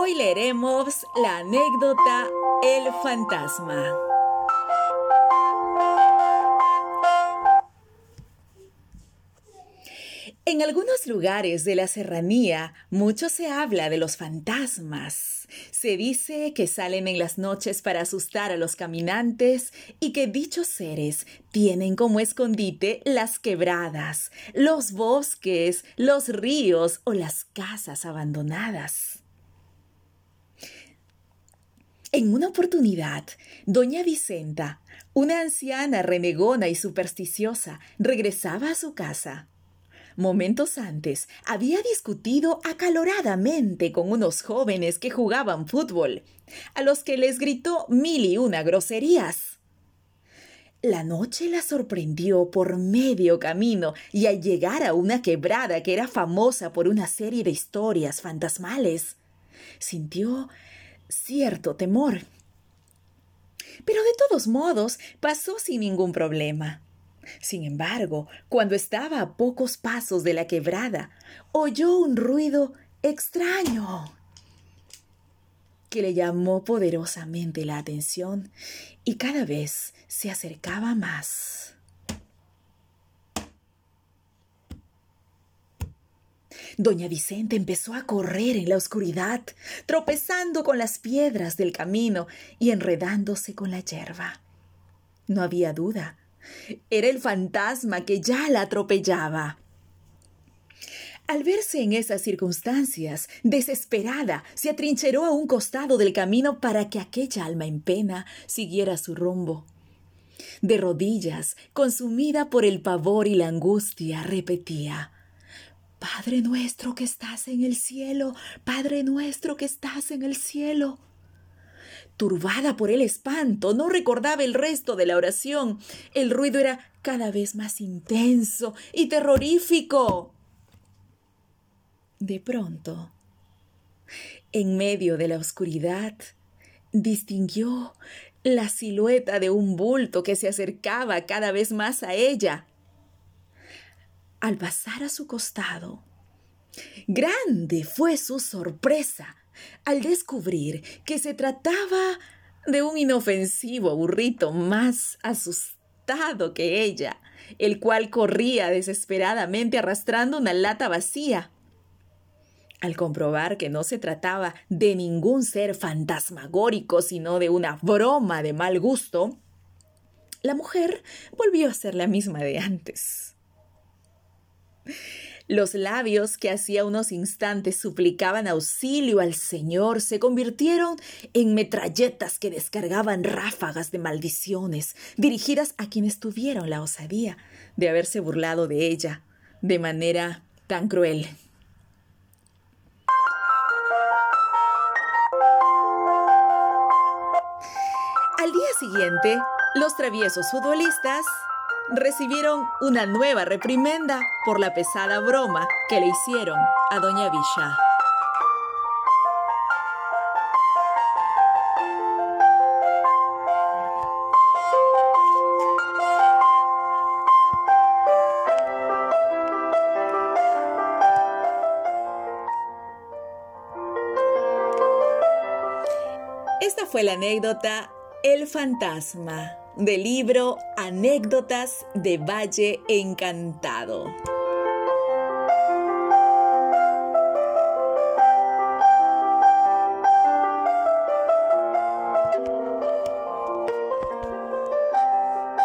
Hoy leeremos la anécdota El fantasma. En algunos lugares de la serranía mucho se habla de los fantasmas. Se dice que salen en las noches para asustar a los caminantes y que dichos seres tienen como escondite las quebradas, los bosques, los ríos o las casas abandonadas. En una oportunidad, doña Vicenta, una anciana renegona y supersticiosa, regresaba a su casa Momentos antes había discutido acaloradamente con unos jóvenes que jugaban fútbol, a los que les gritó mil y una groserías. La noche la sorprendió por medio camino y al llegar a una quebrada que era famosa por una serie de historias fantasmales, sintió cierto temor. Pero de todos modos pasó sin ningún problema. Sin embargo, cuando estaba a pocos pasos de la quebrada, oyó un ruido extraño que le llamó poderosamente la atención y cada vez se acercaba más. Doña Vicente empezó a correr en la oscuridad, tropezando con las piedras del camino y enredándose con la hierba. No había duda era el fantasma que ya la atropellaba. Al verse en esas circunstancias, desesperada, se atrincheró a un costado del camino para que aquella alma en pena siguiera su rumbo. De rodillas, consumida por el pavor y la angustia, repetía Padre nuestro que estás en el cielo, Padre nuestro que estás en el cielo. Turbada por el espanto, no recordaba el resto de la oración. El ruido era cada vez más intenso y terrorífico. De pronto, en medio de la oscuridad, distinguió la silueta de un bulto que se acercaba cada vez más a ella. Al pasar a su costado, grande fue su sorpresa al descubrir que se trataba de un inofensivo burrito más asustado que ella, el cual corría desesperadamente arrastrando una lata vacía. Al comprobar que no se trataba de ningún ser fantasmagórico, sino de una broma de mal gusto, la mujer volvió a ser la misma de antes. Los labios que hacía unos instantes suplicaban auxilio al Señor se convirtieron en metralletas que descargaban ráfagas de maldiciones dirigidas a quienes tuvieron la osadía de haberse burlado de ella de manera tan cruel. Al día siguiente, los traviesos futbolistas recibieron una nueva reprimenda por la pesada broma que le hicieron a Doña Villa. Esta fue la anécdota El fantasma del libro Anécdotas de Valle Encantado.